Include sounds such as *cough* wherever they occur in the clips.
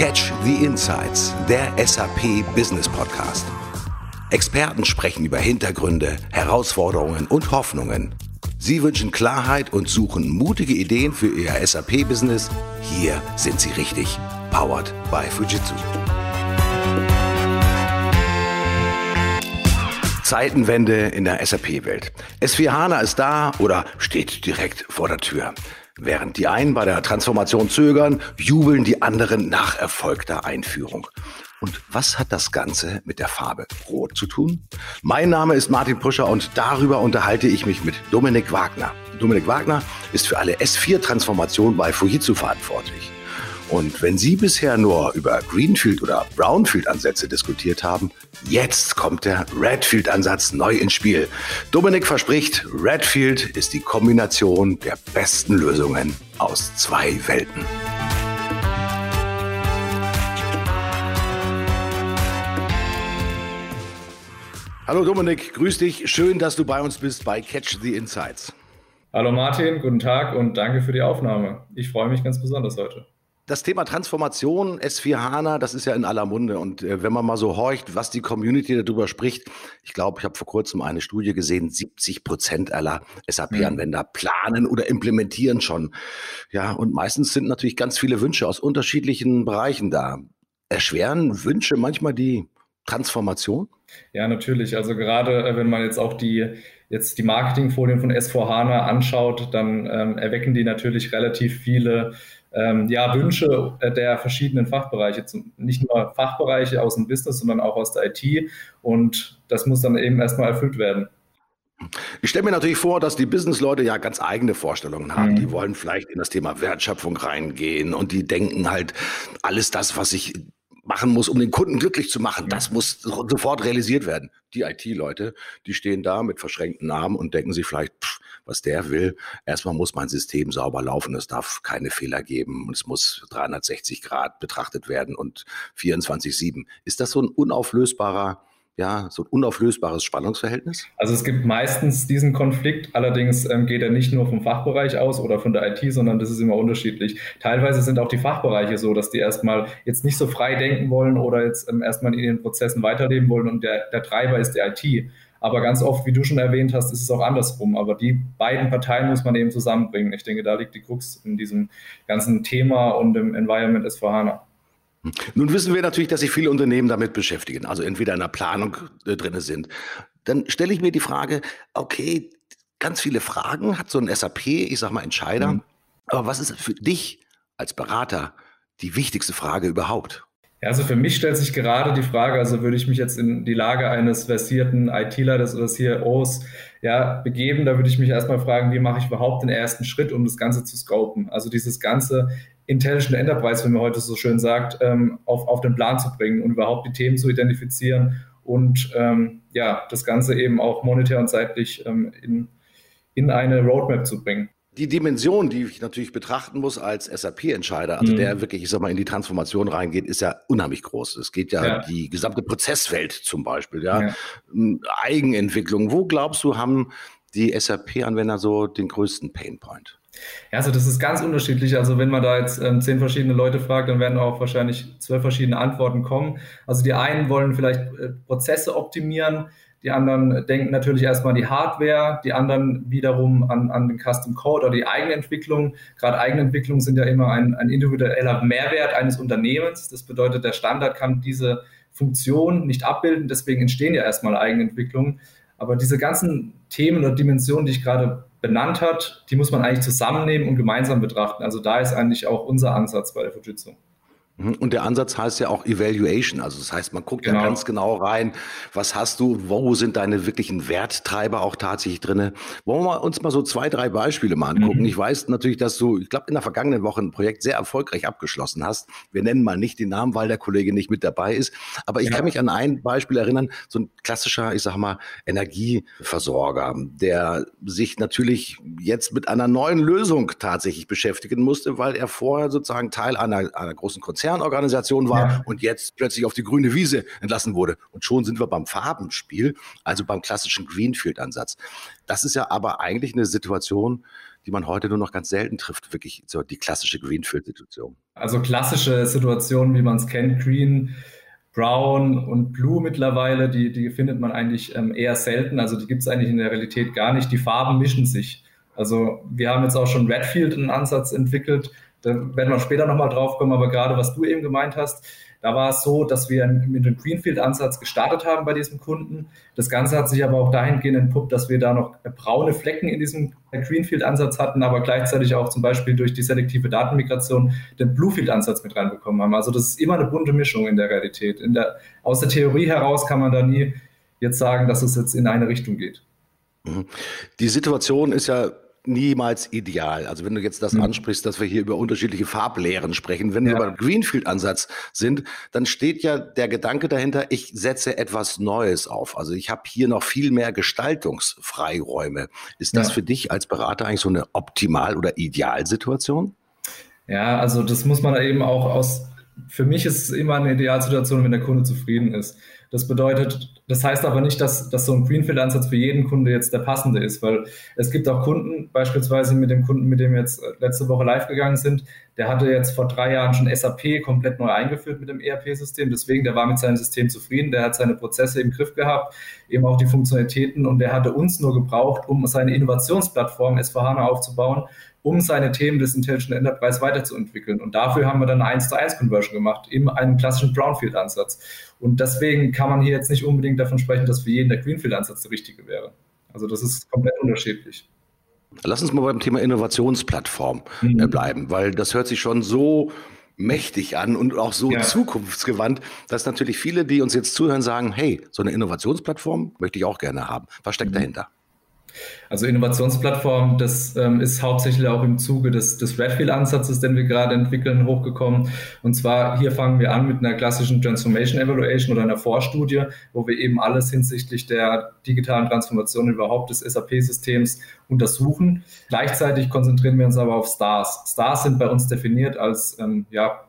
Catch the Insights, der SAP Business Podcast. Experten sprechen über Hintergründe, Herausforderungen und Hoffnungen. Sie wünschen Klarheit und suchen mutige Ideen für Ihr SAP-Business? Hier sind Sie richtig. Powered by Fujitsu. Zeitenwende in der SAP-Welt. S4 HANA ist da oder steht direkt vor der Tür. Während die einen bei der Transformation zögern, jubeln die anderen nach erfolgter Einführung. Und was hat das Ganze mit der Farbe Rot zu tun? Mein Name ist Martin Puscher und darüber unterhalte ich mich mit Dominik Wagner. Dominik Wagner ist für alle S4-Transformationen bei Fujitsu verantwortlich. Und wenn Sie bisher nur über Greenfield oder Brownfield-Ansätze diskutiert haben, jetzt kommt der Redfield-Ansatz neu ins Spiel. Dominik verspricht, Redfield ist die Kombination der besten Lösungen aus zwei Welten. Hallo Dominik, grüß dich. Schön, dass du bei uns bist bei Catch the Insights. Hallo Martin, guten Tag und danke für die Aufnahme. Ich freue mich ganz besonders heute das Thema Transformation, S4 HANA, das ist ja in aller Munde. Und äh, wenn man mal so horcht, was die Community darüber spricht, ich glaube, ich habe vor kurzem eine Studie gesehen, 70 Prozent aller SAP-Anwender mhm. planen oder implementieren schon. Ja, und meistens sind natürlich ganz viele Wünsche aus unterschiedlichen Bereichen da. Erschweren Wünsche manchmal die Transformation? Ja, natürlich. Also gerade äh, wenn man jetzt auch die jetzt die Marketingfolien von S4HANA anschaut, dann ähm, erwecken die natürlich relativ viele ähm, ja, Wünsche äh, der verschiedenen Fachbereiche, nicht nur Fachbereiche aus dem Business, sondern auch aus der IT. Und das muss dann eben erstmal erfüllt werden. Ich stelle mir natürlich vor, dass die Businessleute ja ganz eigene Vorstellungen haben. Mhm. Die wollen vielleicht in das Thema Wertschöpfung reingehen und die denken halt, alles das, was ich machen muss, um den Kunden glücklich zu machen, das muss sofort realisiert werden. Die IT-Leute, die stehen da mit verschränkten Armen und denken sich vielleicht, pff, was der will. Erstmal muss mein System sauber laufen, es darf keine Fehler geben und es muss 360 Grad betrachtet werden und 24-7. Ist das so ein unauflösbarer ja, so ein unauflösbares Spannungsverhältnis? Also es gibt meistens diesen Konflikt, allerdings ähm, geht er nicht nur vom Fachbereich aus oder von der IT, sondern das ist immer unterschiedlich. Teilweise sind auch die Fachbereiche so, dass die erstmal jetzt nicht so frei denken wollen oder jetzt ähm, erstmal in ihren Prozessen weiterleben wollen und der, der Treiber ist die IT. Aber ganz oft, wie du schon erwähnt hast, ist es auch andersrum. Aber die beiden Parteien muss man eben zusammenbringen. Ich denke, da liegt die Krux in diesem ganzen Thema und im Environment S4HANA. Nun wissen wir natürlich, dass sich viele Unternehmen damit beschäftigen, also entweder in der Planung äh, drin sind. Dann stelle ich mir die Frage, okay, ganz viele Fragen hat so ein SAP, ich sage mal Entscheider. Mhm. Aber was ist für dich als Berater die wichtigste Frage überhaupt? Ja, also für mich stellt sich gerade die Frage, also würde ich mich jetzt in die Lage eines versierten IT-Leiters oder CEOs ja, begeben, da würde ich mich erstmal fragen, wie mache ich überhaupt den ersten Schritt, um das Ganze zu scopen? Also dieses ganze Intelligent Enterprise, wenn man heute so schön sagt, ähm, auf, auf den Plan zu bringen und überhaupt die Themen zu identifizieren und ähm, ja, das Ganze eben auch monetär und zeitlich ähm, in, in eine Roadmap zu bringen die Dimension, die ich natürlich betrachten muss als SAP-Entscheider, also mhm. der wirklich, ich sag mal, in die Transformation reingeht, ist ja unheimlich groß. Es geht ja, ja. die gesamte Prozesswelt zum Beispiel, ja. ja. Hm, Eigenentwicklung. Wo glaubst du, haben die SAP-Anwender so den größten Painpoint? Ja, also das ist ganz unterschiedlich. Also wenn man da jetzt ähm, zehn verschiedene Leute fragt, dann werden auch wahrscheinlich zwölf verschiedene Antworten kommen. Also die einen wollen vielleicht äh, Prozesse optimieren, die anderen denken natürlich erstmal an die Hardware, die anderen wiederum an, an den Custom Code oder die Eigenentwicklung. Gerade Eigenentwicklung sind ja immer ein, ein individueller Mehrwert eines Unternehmens. Das bedeutet, der Standard kann diese Funktion nicht abbilden, deswegen entstehen ja erstmal Eigenentwicklungen. Aber diese ganzen Themen oder Dimensionen, die ich gerade benannt hat, die muss man eigentlich zusammennehmen und gemeinsam betrachten. Also da ist eigentlich auch unser Ansatz bei der Fujitsu. Mhm. Und der Ansatz heißt ja auch Evaluation. Also das heißt, man guckt genau. ja ganz genau rein, was hast du, wo sind deine wirklichen Werttreiber auch tatsächlich drin. Wollen wir uns mal so zwei, drei Beispiele mal angucken. Mhm. Ich weiß natürlich, dass du, ich glaube, in der vergangenen Woche ein Projekt sehr erfolgreich abgeschlossen hast. Wir nennen mal nicht den Namen, weil der Kollege nicht mit dabei ist. Aber ich ja. kann mich an ein Beispiel erinnern, so ein klassischer, ich sag mal, Energieversorger, der sich natürlich jetzt mit einer neuen Lösung tatsächlich beschäftigen musste, weil er vorher sozusagen Teil einer, einer großen Konzern Konzernorganisation war ja. und jetzt plötzlich auf die grüne Wiese entlassen wurde. Und schon sind wir beim Farbenspiel, also beim klassischen Greenfield-Ansatz. Das ist ja aber eigentlich eine Situation, die man heute nur noch ganz selten trifft, wirklich so die klassische Greenfield-Situation. Also klassische Situationen, wie man es kennt, Green, Brown und Blue mittlerweile, die, die findet man eigentlich ähm, eher selten. Also die gibt es eigentlich in der Realität gar nicht. Die Farben mischen sich. Also wir haben jetzt auch schon Redfield einen Ansatz entwickelt. Da werden wir später nochmal drauf kommen, aber gerade was du eben gemeint hast, da war es so, dass wir mit dem Greenfield-Ansatz gestartet haben bei diesem Kunden. Das Ganze hat sich aber auch dahingehend entpuppt, dass wir da noch braune Flecken in diesem Greenfield-Ansatz hatten, aber gleichzeitig auch zum Beispiel durch die selektive Datenmigration den Bluefield-Ansatz mit reinbekommen haben. Also das ist immer eine bunte Mischung in der Realität. In der, aus der Theorie heraus kann man da nie jetzt sagen, dass es jetzt in eine Richtung geht. Mhm. Die Situation ist ja niemals ideal. Also wenn du jetzt das mhm. ansprichst, dass wir hier über unterschiedliche Farblehren sprechen, wenn ja. wir beim Greenfield-Ansatz sind, dann steht ja der Gedanke dahinter, ich setze etwas Neues auf. Also ich habe hier noch viel mehr Gestaltungsfreiräume. Ist das ja. für dich als Berater eigentlich so eine Optimal- oder Idealsituation? Ja, also das muss man eben auch aus, für mich ist es immer eine Idealsituation, wenn der Kunde zufrieden ist. Das bedeutet, das heißt aber nicht, dass, dass so ein Greenfield-Ansatz für jeden Kunde jetzt der passende ist, weil es gibt auch Kunden, beispielsweise mit dem Kunden, mit dem wir jetzt letzte Woche live gegangen sind, der hatte jetzt vor drei Jahren schon SAP komplett neu eingeführt mit dem ERP-System. Deswegen, der war mit seinem System zufrieden, der hat seine Prozesse im Griff gehabt, eben auch die Funktionalitäten. Und der hatte uns nur gebraucht, um seine Innovationsplattform S4HANA aufzubauen um seine Themen des Intelligent Enterprise weiterzuentwickeln. Und dafür haben wir dann eine 1 zu 1 Conversion gemacht, in einem klassischen Brownfield-Ansatz. Und deswegen kann man hier jetzt nicht unbedingt davon sprechen, dass für jeden der Greenfield-Ansatz der richtige wäre. Also das ist komplett unterschiedlich. Lass uns mal beim Thema Innovationsplattform äh, mhm. bleiben, weil das hört sich schon so mächtig an und auch so ja. zukunftsgewandt, dass natürlich viele, die uns jetzt zuhören, sagen, hey, so eine Innovationsplattform möchte ich auch gerne haben. Was steckt mhm. dahinter? Also Innovationsplattform, das ähm, ist hauptsächlich auch im Zuge des, des Redfield-Ansatzes, den wir gerade entwickeln, hochgekommen. Und zwar hier fangen wir an mit einer klassischen Transformation Evaluation oder einer Vorstudie, wo wir eben alles hinsichtlich der digitalen Transformation überhaupt des SAP-Systems untersuchen. Gleichzeitig konzentrieren wir uns aber auf Stars. Stars sind bei uns definiert als ähm, ja,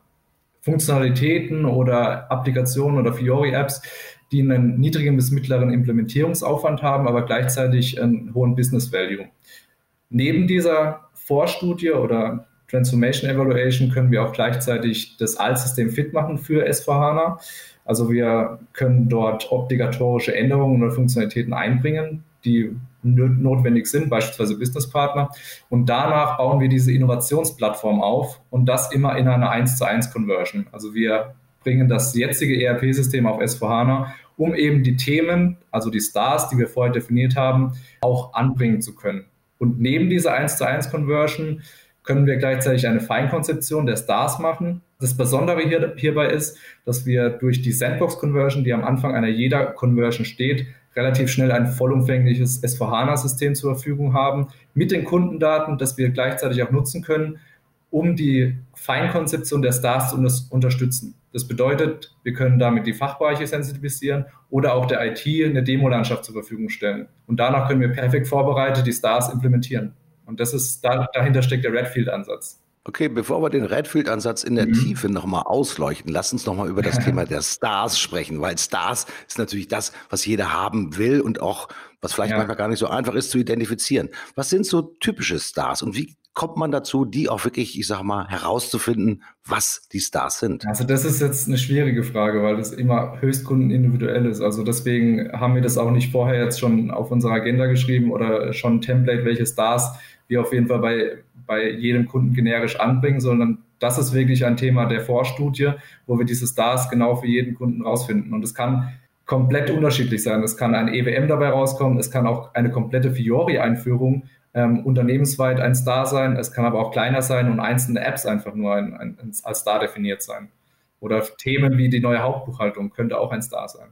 Funktionalitäten oder Applikationen oder Fiori-Apps, die einen niedrigen bis mittleren Implementierungsaufwand haben, aber gleichzeitig einen hohen Business Value. Neben dieser Vorstudie oder Transformation Evaluation können wir auch gleichzeitig das Altsystem fit machen für S4HANA. Also wir können dort obligatorische Änderungen oder Funktionalitäten einbringen, die notwendig sind, beispielsweise Business Partner. Und danach bauen wir diese Innovationsplattform auf und das immer in einer 1 zu 1 Conversion. Also wir bringen das jetzige ERP-System auf S4HANA, um eben die Themen, also die Stars, die wir vorher definiert haben, auch anbringen zu können. Und neben dieser 1 zu 1 Conversion können wir gleichzeitig eine Feinkonzeption der Stars machen. Das Besondere hier, hierbei ist, dass wir durch die Sandbox-Conversion, die am Anfang einer jeder Conversion steht, relativ schnell ein vollumfängliches S4HANA-System zur Verfügung haben mit den Kundendaten, das wir gleichzeitig auch nutzen können, um die Feinkonzeption der Stars zu unterstützen. Das bedeutet, wir können damit die Fachbereiche sensibilisieren oder auch der IT eine Demolandschaft zur Verfügung stellen. Und danach können wir perfekt vorbereitet die Stars implementieren. Und das ist, dahinter steckt der Redfield-Ansatz. Okay, bevor wir den Redfield-Ansatz in der mhm. Tiefe nochmal ausleuchten, lass uns nochmal über das *laughs* Thema der Stars sprechen, weil Stars ist natürlich das, was jeder haben will und auch, was vielleicht ja. manchmal gar nicht so einfach ist zu identifizieren. Was sind so typische Stars und wie kommt man dazu, die auch wirklich, ich sag mal, herauszufinden, was die Stars sind? Also das ist jetzt eine schwierige Frage, weil das immer höchstkundenindividuell ist. Also deswegen haben wir das auch nicht vorher jetzt schon auf unserer Agenda geschrieben oder schon ein Template, welche Stars wir auf jeden Fall bei, bei jedem Kunden generisch anbringen, sondern das ist wirklich ein Thema der Vorstudie, wo wir diese Stars genau für jeden Kunden rausfinden. Und es kann komplett unterschiedlich sein. Es kann ein EWM dabei rauskommen, es kann auch eine komplette Fiori-Einführung ähm, unternehmensweit ein Star sein. Es kann aber auch kleiner sein und einzelne Apps einfach nur ein, ein, als Star definiert sein. Oder Themen wie die neue Hauptbuchhaltung könnte auch ein Star sein.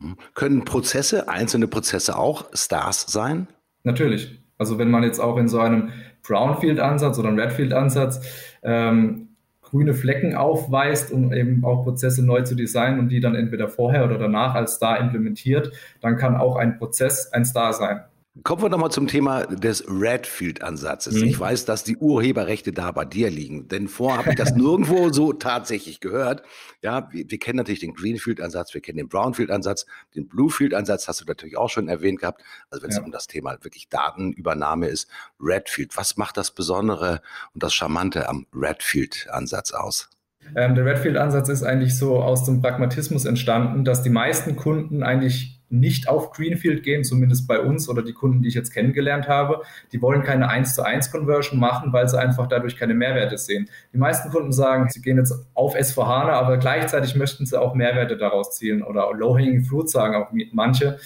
Hm. Können Prozesse, einzelne Prozesse auch Stars sein? Natürlich. Also wenn man jetzt auch in so einem Brownfield-Ansatz oder einem Redfield-Ansatz ähm, grüne Flecken aufweist, um eben auch Prozesse neu zu designen und die dann entweder vorher oder danach als Star implementiert, dann kann auch ein Prozess ein Star sein. Kommen wir nochmal zum Thema des Redfield-Ansatzes. Mhm. Ich weiß, dass die Urheberrechte da bei dir liegen, denn vorher habe ich das nirgendwo so tatsächlich gehört. Ja, wir, wir kennen natürlich den Greenfield-Ansatz, wir kennen den Brownfield-Ansatz, den Bluefield-Ansatz hast du natürlich auch schon erwähnt gehabt. Also wenn es ja. um das Thema wirklich Datenübernahme ist, Redfield. Was macht das Besondere und das Charmante am Redfield-Ansatz aus? Ähm, der Redfield-Ansatz ist eigentlich so aus dem Pragmatismus entstanden, dass die meisten Kunden eigentlich nicht auf Greenfield gehen, zumindest bei uns oder die Kunden, die ich jetzt kennengelernt habe. Die wollen keine 1 zu 1 Conversion machen, weil sie einfach dadurch keine Mehrwerte sehen. Die meisten Kunden sagen, sie gehen jetzt auf S4HANA, aber gleichzeitig möchten sie auch Mehrwerte daraus zielen oder Low-Hanging Fruit sagen auch manche.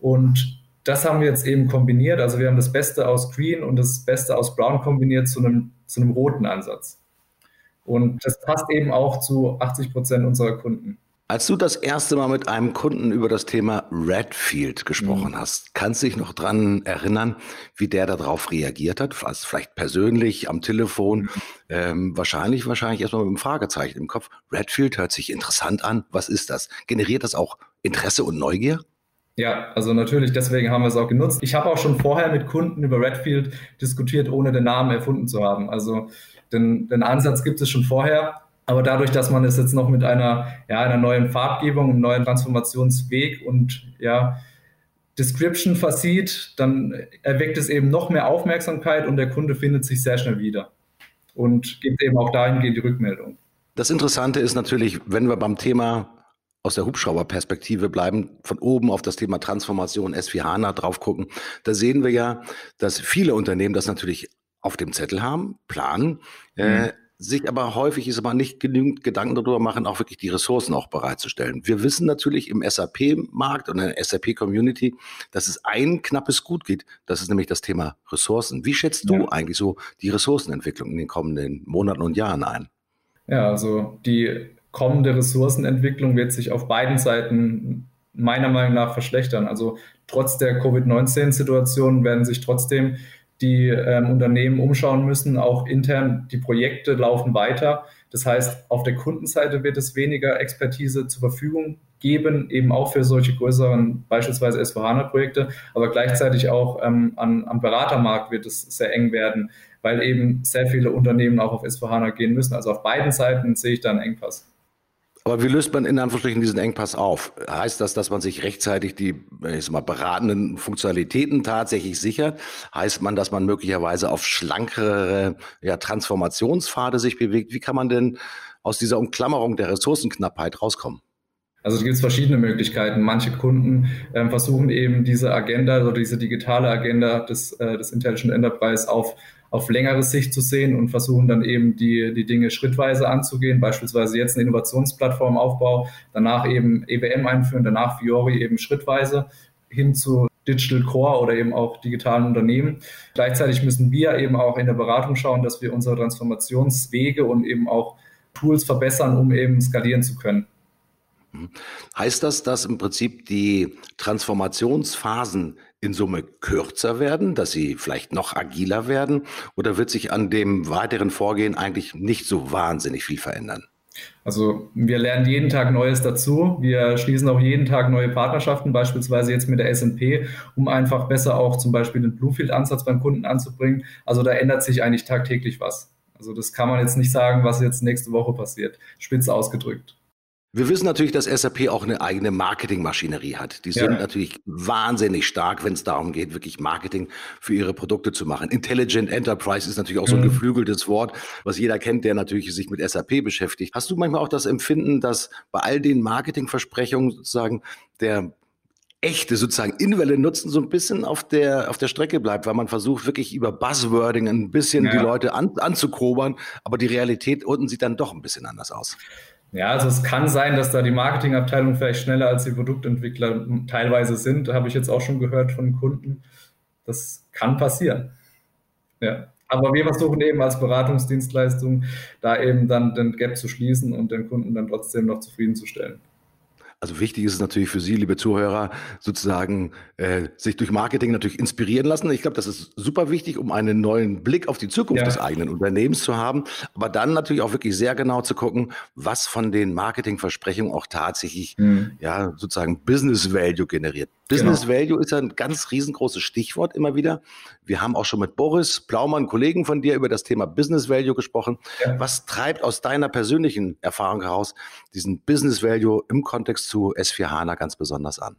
Und das haben wir jetzt eben kombiniert. Also wir haben das Beste aus Green und das Beste aus Brown kombiniert zu einem, zu einem roten Ansatz. Und das passt eben auch zu 80 Prozent unserer Kunden. Als du das erste Mal mit einem Kunden über das Thema Redfield gesprochen mhm. hast, kannst du dich noch dran erinnern, wie der darauf reagiert hat? Also vielleicht persönlich, am Telefon, mhm. ähm, wahrscheinlich, wahrscheinlich erstmal mit einem Fragezeichen im Kopf. Redfield hört sich interessant an. Was ist das? Generiert das auch Interesse und Neugier? Ja, also natürlich, deswegen haben wir es auch genutzt. Ich habe auch schon vorher mit Kunden über Redfield diskutiert, ohne den Namen erfunden zu haben. Also den, den Ansatz gibt es schon vorher. Aber dadurch, dass man es jetzt noch mit einer, ja, einer neuen Farbgebung, einem neuen Transformationsweg und ja, Description versieht, dann erweckt es eben noch mehr Aufmerksamkeit und der Kunde findet sich sehr schnell wieder und gibt eben auch dahingehend die Rückmeldung. Das Interessante ist natürlich, wenn wir beim Thema aus der Hubschrauberperspektive bleiben, von oben auf das Thema Transformation S4 HANA drauf gucken, da sehen wir ja, dass viele Unternehmen das natürlich auf dem Zettel haben, planen, äh, mhm. äh, sich aber häufig ist aber nicht genügend Gedanken darüber machen, auch wirklich die Ressourcen auch bereitzustellen. Wir wissen natürlich im SAP-Markt und in der SAP-Community, dass es ein knappes Gut gibt. Das ist nämlich das Thema Ressourcen. Wie schätzt ja. du eigentlich so die Ressourcenentwicklung in den kommenden Monaten und Jahren ein? Ja, also die kommende Ressourcenentwicklung wird sich auf beiden Seiten meiner Meinung nach verschlechtern. Also trotz der Covid-19-Situation werden sich trotzdem die ähm, Unternehmen umschauen müssen, auch intern. Die Projekte laufen weiter. Das heißt, auf der Kundenseite wird es weniger Expertise zur Verfügung geben, eben auch für solche größeren, beispielsweise S4HANA-Projekte, aber gleichzeitig auch ähm, an, am Beratermarkt wird es sehr eng werden, weil eben sehr viele Unternehmen auch auf S4HANA gehen müssen. Also auf beiden Seiten sehe ich da einen Engpass. Aber wie löst man in Anführungsstrichen diesen Engpass auf? Heißt das, dass man sich rechtzeitig die ich mal, beratenden Funktionalitäten tatsächlich sichert? Heißt man, dass man möglicherweise auf schlankere ja, Transformationspfade sich bewegt? Wie kann man denn aus dieser Umklammerung der Ressourcenknappheit rauskommen? Also es gibt verschiedene Möglichkeiten. Manche Kunden ähm, versuchen eben diese Agenda oder diese digitale Agenda des, äh, des Intelligent Enterprise auf auf längere Sicht zu sehen und versuchen dann eben die, die Dinge schrittweise anzugehen, beispielsweise jetzt eine Innovationsplattformaufbau, danach eben EWM einführen, danach Fiori eben schrittweise hin zu Digital Core oder eben auch digitalen Unternehmen. Gleichzeitig müssen wir eben auch in der Beratung schauen, dass wir unsere Transformationswege und eben auch Tools verbessern, um eben skalieren zu können. Heißt das, dass im Prinzip die Transformationsphasen in Summe kürzer werden, dass sie vielleicht noch agiler werden? Oder wird sich an dem weiteren Vorgehen eigentlich nicht so wahnsinnig viel verändern? Also wir lernen jeden Tag Neues dazu. Wir schließen auch jeden Tag neue Partnerschaften, beispielsweise jetzt mit der S&P, um einfach besser auch zum Beispiel den Bluefield-Ansatz beim Kunden anzubringen. Also da ändert sich eigentlich tagtäglich was. Also das kann man jetzt nicht sagen, was jetzt nächste Woche passiert. Spitz ausgedrückt. Wir wissen natürlich, dass SAP auch eine eigene Marketingmaschinerie hat. Die sind ja. natürlich wahnsinnig stark, wenn es darum geht, wirklich Marketing für ihre Produkte zu machen. Intelligent Enterprise ist natürlich auch so ein mhm. geflügeltes Wort, was jeder kennt, der natürlich sich mit SAP beschäftigt. Hast du manchmal auch das Empfinden, dass bei all den Marketingversprechungen sozusagen der echte sozusagen Inwelle nutzen so ein bisschen auf der, auf der Strecke bleibt, weil man versucht wirklich über Buzzwording ein bisschen ja. die Leute an, anzukobern, aber die Realität unten sieht dann doch ein bisschen anders aus. Ja, also es kann sein, dass da die Marketingabteilung vielleicht schneller als die Produktentwickler teilweise sind. Habe ich jetzt auch schon gehört von Kunden. Das kann passieren. Ja. Aber wir versuchen eben als Beratungsdienstleistung da eben dann den Gap zu schließen und den Kunden dann trotzdem noch zufriedenzustellen. Also wichtig ist es natürlich für Sie, liebe Zuhörer, sozusagen äh, sich durch Marketing natürlich inspirieren lassen. Ich glaube, das ist super wichtig, um einen neuen Blick auf die Zukunft ja. des eigenen Unternehmens zu haben. Aber dann natürlich auch wirklich sehr genau zu gucken, was von den Marketingversprechungen auch tatsächlich mhm. ja sozusagen Business Value generiert. Business genau. Value ist ein ganz riesengroßes Stichwort immer wieder. Wir haben auch schon mit Boris Blaumann, Kollegen von dir, über das Thema Business Value gesprochen. Ja. Was treibt aus deiner persönlichen Erfahrung heraus diesen Business Value im Kontext zu S4 HANA ganz besonders an?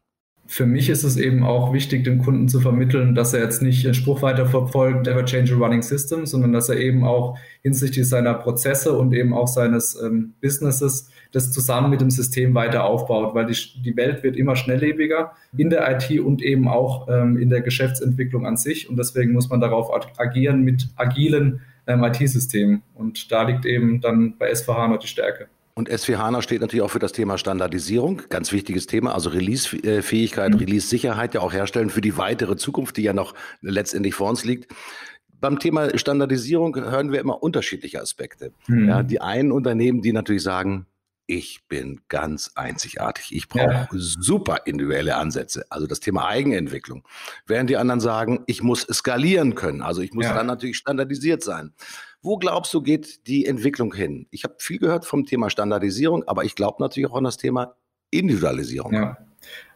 Für mich ist es eben auch wichtig, dem Kunden zu vermitteln, dass er jetzt nicht den Spruch weiter verfolgt, ever change a running system, sondern dass er eben auch hinsichtlich seiner Prozesse und eben auch seines ähm, Businesses das zusammen mit dem System weiter aufbaut, weil die, die Welt wird immer schnelllebiger in der IT und eben auch ähm, in der Geschäftsentwicklung an sich. Und deswegen muss man darauf agieren mit agilen ähm, IT-Systemen. Und da liegt eben dann bei SVH noch die Stärke. Und S4 HANA steht natürlich auch für das Thema Standardisierung, ganz wichtiges Thema, also Release-Fähigkeit, mhm. Release-Sicherheit ja auch herstellen für die weitere Zukunft, die ja noch letztendlich vor uns liegt. Beim Thema Standardisierung hören wir immer unterschiedliche Aspekte. Mhm. Ja, die einen Unternehmen, die natürlich sagen, ich bin ganz einzigartig. Ich brauche ja. super individuelle Ansätze, also das Thema Eigenentwicklung. Während die anderen sagen, ich muss skalieren können, also ich muss ja. dann natürlich standardisiert sein. Wo glaubst du, geht die Entwicklung hin? Ich habe viel gehört vom Thema Standardisierung, aber ich glaube natürlich auch an das Thema Individualisierung. Ja,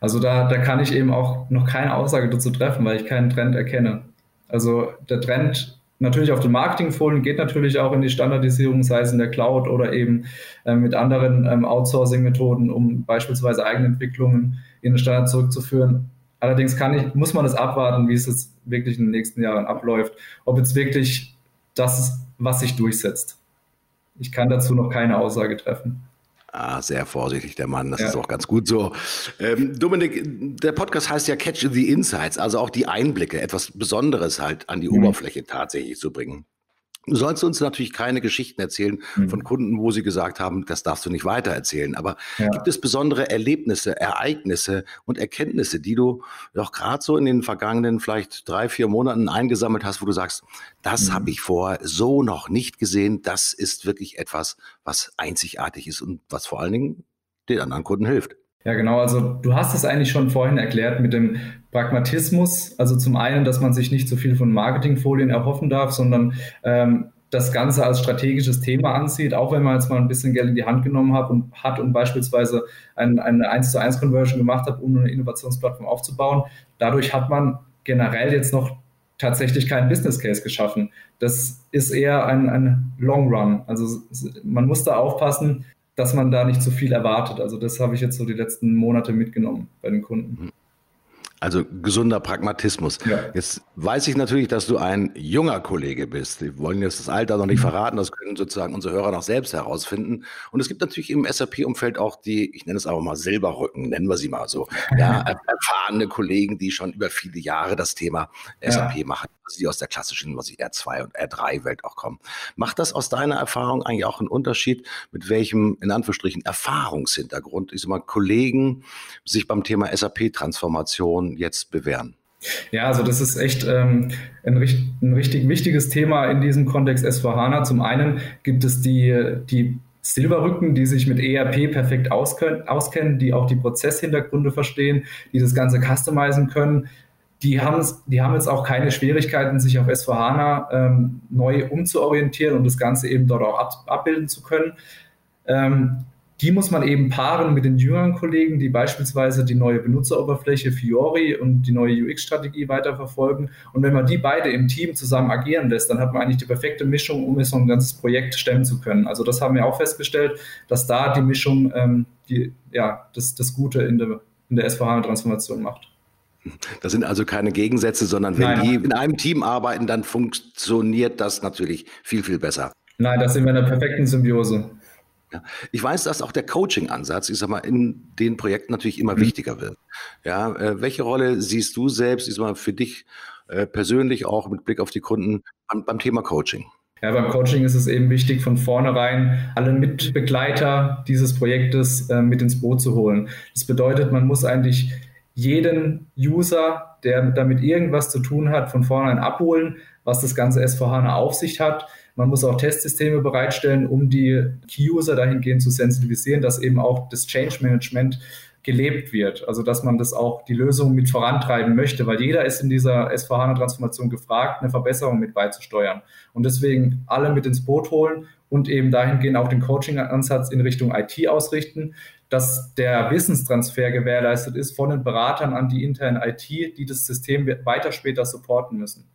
also da, da kann ich eben auch noch keine Aussage dazu treffen, weil ich keinen Trend erkenne. Also der Trend natürlich auf den Marketingfolien geht natürlich auch in die Standardisierung, sei es in der Cloud oder eben äh, mit anderen ähm, Outsourcing-Methoden, um beispielsweise Eigenentwicklungen in den Standard zurückzuführen. Allerdings kann ich, muss man das abwarten, wie es jetzt wirklich in den nächsten Jahren abläuft. Ob jetzt wirklich das ist, was sich durchsetzt. Ich kann dazu noch keine Aussage treffen. Ah, sehr vorsichtig, der Mann. Das ja. ist auch ganz gut so. Ähm, Dominik, der Podcast heißt ja Catch the Insights, also auch die Einblicke, etwas Besonderes halt an die mhm. Oberfläche tatsächlich zu bringen. Du sollst uns natürlich keine Geschichten erzählen mhm. von Kunden, wo sie gesagt haben, das darfst du nicht weitererzählen. Aber ja. gibt es besondere Erlebnisse, Ereignisse und Erkenntnisse, die du doch gerade so in den vergangenen vielleicht drei, vier Monaten eingesammelt hast, wo du sagst, das mhm. habe ich vorher so noch nicht gesehen. Das ist wirklich etwas, was einzigartig ist und was vor allen Dingen den anderen Kunden hilft. Ja, genau. Also du hast es eigentlich schon vorhin erklärt mit dem Pragmatismus. Also zum einen, dass man sich nicht so viel von Marketingfolien erhoffen darf, sondern ähm, das Ganze als strategisches Thema ansieht, auch wenn man jetzt mal ein bisschen Geld in die Hand genommen hat und hat und beispielsweise ein, eine 1 zu 1 Conversion gemacht hat, um eine Innovationsplattform aufzubauen. Dadurch hat man generell jetzt noch tatsächlich keinen Business Case geschaffen. Das ist eher ein, ein Long Run. Also man muss da aufpassen, dass man da nicht zu viel erwartet. Also das habe ich jetzt so die letzten Monate mitgenommen bei den Kunden. Also gesunder Pragmatismus. Ja. Jetzt weiß ich natürlich, dass du ein junger Kollege bist. Wir wollen jetzt das Alter noch nicht mhm. verraten, das können sozusagen unsere Hörer noch selbst herausfinden. Und es gibt natürlich im SAP-Umfeld auch die, ich nenne es aber mal Silberrücken, nennen wir sie mal so, ja, *laughs* erfahrene Kollegen, die schon über viele Jahre das Thema SAP ja. machen, also die aus der klassischen was ich, R2 und R3-Welt auch kommen. Macht das aus deiner Erfahrung eigentlich auch einen Unterschied, mit welchem, in Anführungsstrichen, Erfahrungshintergrund, ich sag mal, Kollegen sich beim Thema SAP-Transformation jetzt bewähren? Ja, also das ist echt ähm, ein, ein, richtig wichtiges Thema in diesem Kontext S4HANA. Zum einen gibt es die, die Silberrücken, die sich mit ERP perfekt auskennen, auskennen, die auch die Prozesshintergründe verstehen, die das Ganze customizen können. Die haben, die haben jetzt auch keine Schwierigkeiten, sich auf S4HANA ähm, neu umzuorientieren und das Ganze eben dort auch ab, abbilden zu können. Ähm, die muss man eben paaren mit den jüngeren Kollegen, die beispielsweise die neue Benutzeroberfläche Fiori und die neue UX-Strategie weiterverfolgen. Und wenn man die beide im Team zusammen agieren lässt, dann hat man eigentlich die perfekte Mischung, um so ein ganzes Projekt stemmen zu können. Also das haben wir auch festgestellt, dass da die Mischung ähm, die, ja, das, das Gute in der, in der SVH-Transformation macht. Das sind also keine Gegensätze, sondern wenn Nein. die in einem Team arbeiten, dann funktioniert das natürlich viel, viel besser. Nein, das sind wir in der perfekten Symbiose. Ja. Ich weiß, dass auch der Coaching-Ansatz, ich sag mal, in den Projekten natürlich immer mhm. wichtiger wird. Ja, äh, welche Rolle siehst du selbst, ich sag mal, für dich äh, persönlich auch mit Blick auf die Kunden beim, beim Thema Coaching? Ja, beim Coaching ist es eben wichtig, von vornherein alle Mitbegleiter dieses Projektes äh, mit ins Boot zu holen. Das bedeutet, man muss eigentlich jeden User, der damit irgendwas zu tun hat, von vornherein abholen, was das ganze S4HANA auf sich hat man muss auch Testsysteme bereitstellen, um die Key-User dahingehend zu sensibilisieren, dass eben auch das Change Management gelebt wird. Also dass man das auch die Lösung mit vorantreiben möchte, weil jeder ist in dieser SVH-Transformation gefragt, eine Verbesserung mit beizusteuern. Und deswegen alle mit ins Boot holen und eben dahingehend auch den Coaching-Ansatz in Richtung IT ausrichten, dass der Wissenstransfer gewährleistet ist von den Beratern an die interne IT, die das System weiter später supporten müssen.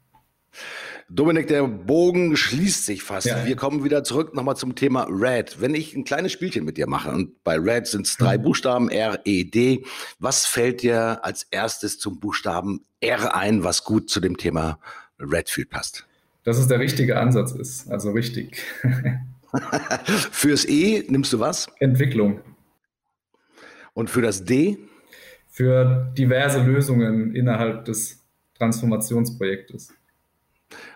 Dominik, der Bogen schließt sich fast. Ja. Wir kommen wieder zurück nochmal zum Thema Red. Wenn ich ein kleines Spielchen mit dir mache und bei Red sind es drei mhm. Buchstaben R, E, D, was fällt dir als erstes zum Buchstaben R ein, was gut zu dem Thema Redfield passt? Dass es der richtige Ansatz ist, also richtig. *laughs* Fürs E nimmst du was? Entwicklung. Und für das D? Für diverse Lösungen innerhalb des Transformationsprojektes.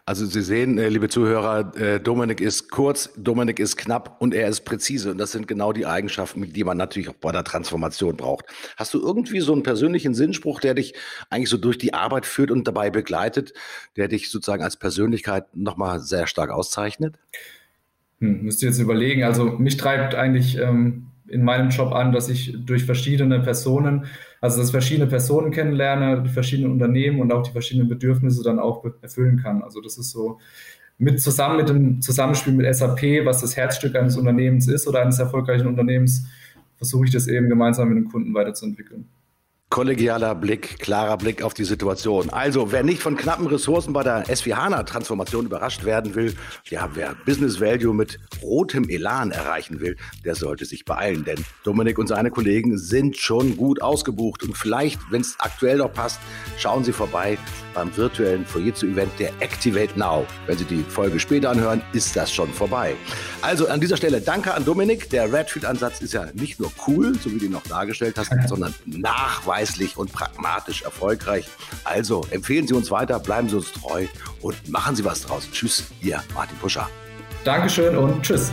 Also Sie sehen, äh, liebe Zuhörer, äh, Dominik ist kurz, Dominik ist knapp und er ist präzise. Und das sind genau die Eigenschaften, die man natürlich auch bei der Transformation braucht. Hast du irgendwie so einen persönlichen Sinnspruch, der dich eigentlich so durch die Arbeit führt und dabei begleitet, der dich sozusagen als Persönlichkeit nochmal sehr stark auszeichnet? Hm, müsst ihr jetzt überlegen. Also mich treibt eigentlich ähm, in meinem Job an, dass ich durch verschiedene Personen, also dass ich verschiedene Personen kennenlerne, die verschiedenen Unternehmen und auch die verschiedenen Bedürfnisse dann auch erfüllen kann. Also das ist so mit zusammen mit dem Zusammenspiel mit SAP, was das Herzstück eines Unternehmens ist oder eines erfolgreichen Unternehmens, versuche ich das eben gemeinsam mit dem Kunden weiterzuentwickeln kollegialer Blick, klarer Blick auf die Situation. Also, wer nicht von knappen Ressourcen bei der SVH-Transformation überrascht werden will, ja, wer Business Value mit rotem Elan erreichen will, der sollte sich beeilen, denn Dominik und seine Kollegen sind schon gut ausgebucht und vielleicht, wenn es aktuell noch passt, schauen Sie vorbei beim virtuellen Fujitsu-Event der Activate Now. Wenn Sie die Folge später anhören, ist das schon vorbei. Also an dieser Stelle danke an Dominik. Der Redfield-Ansatz ist ja nicht nur cool, so wie du ihn noch dargestellt hast, sondern nachweislich nachweislich und pragmatisch erfolgreich. Also empfehlen Sie uns weiter, bleiben Sie uns treu und machen Sie was draus. Tschüss, Ihr Martin Puscher. Dankeschön und tschüss.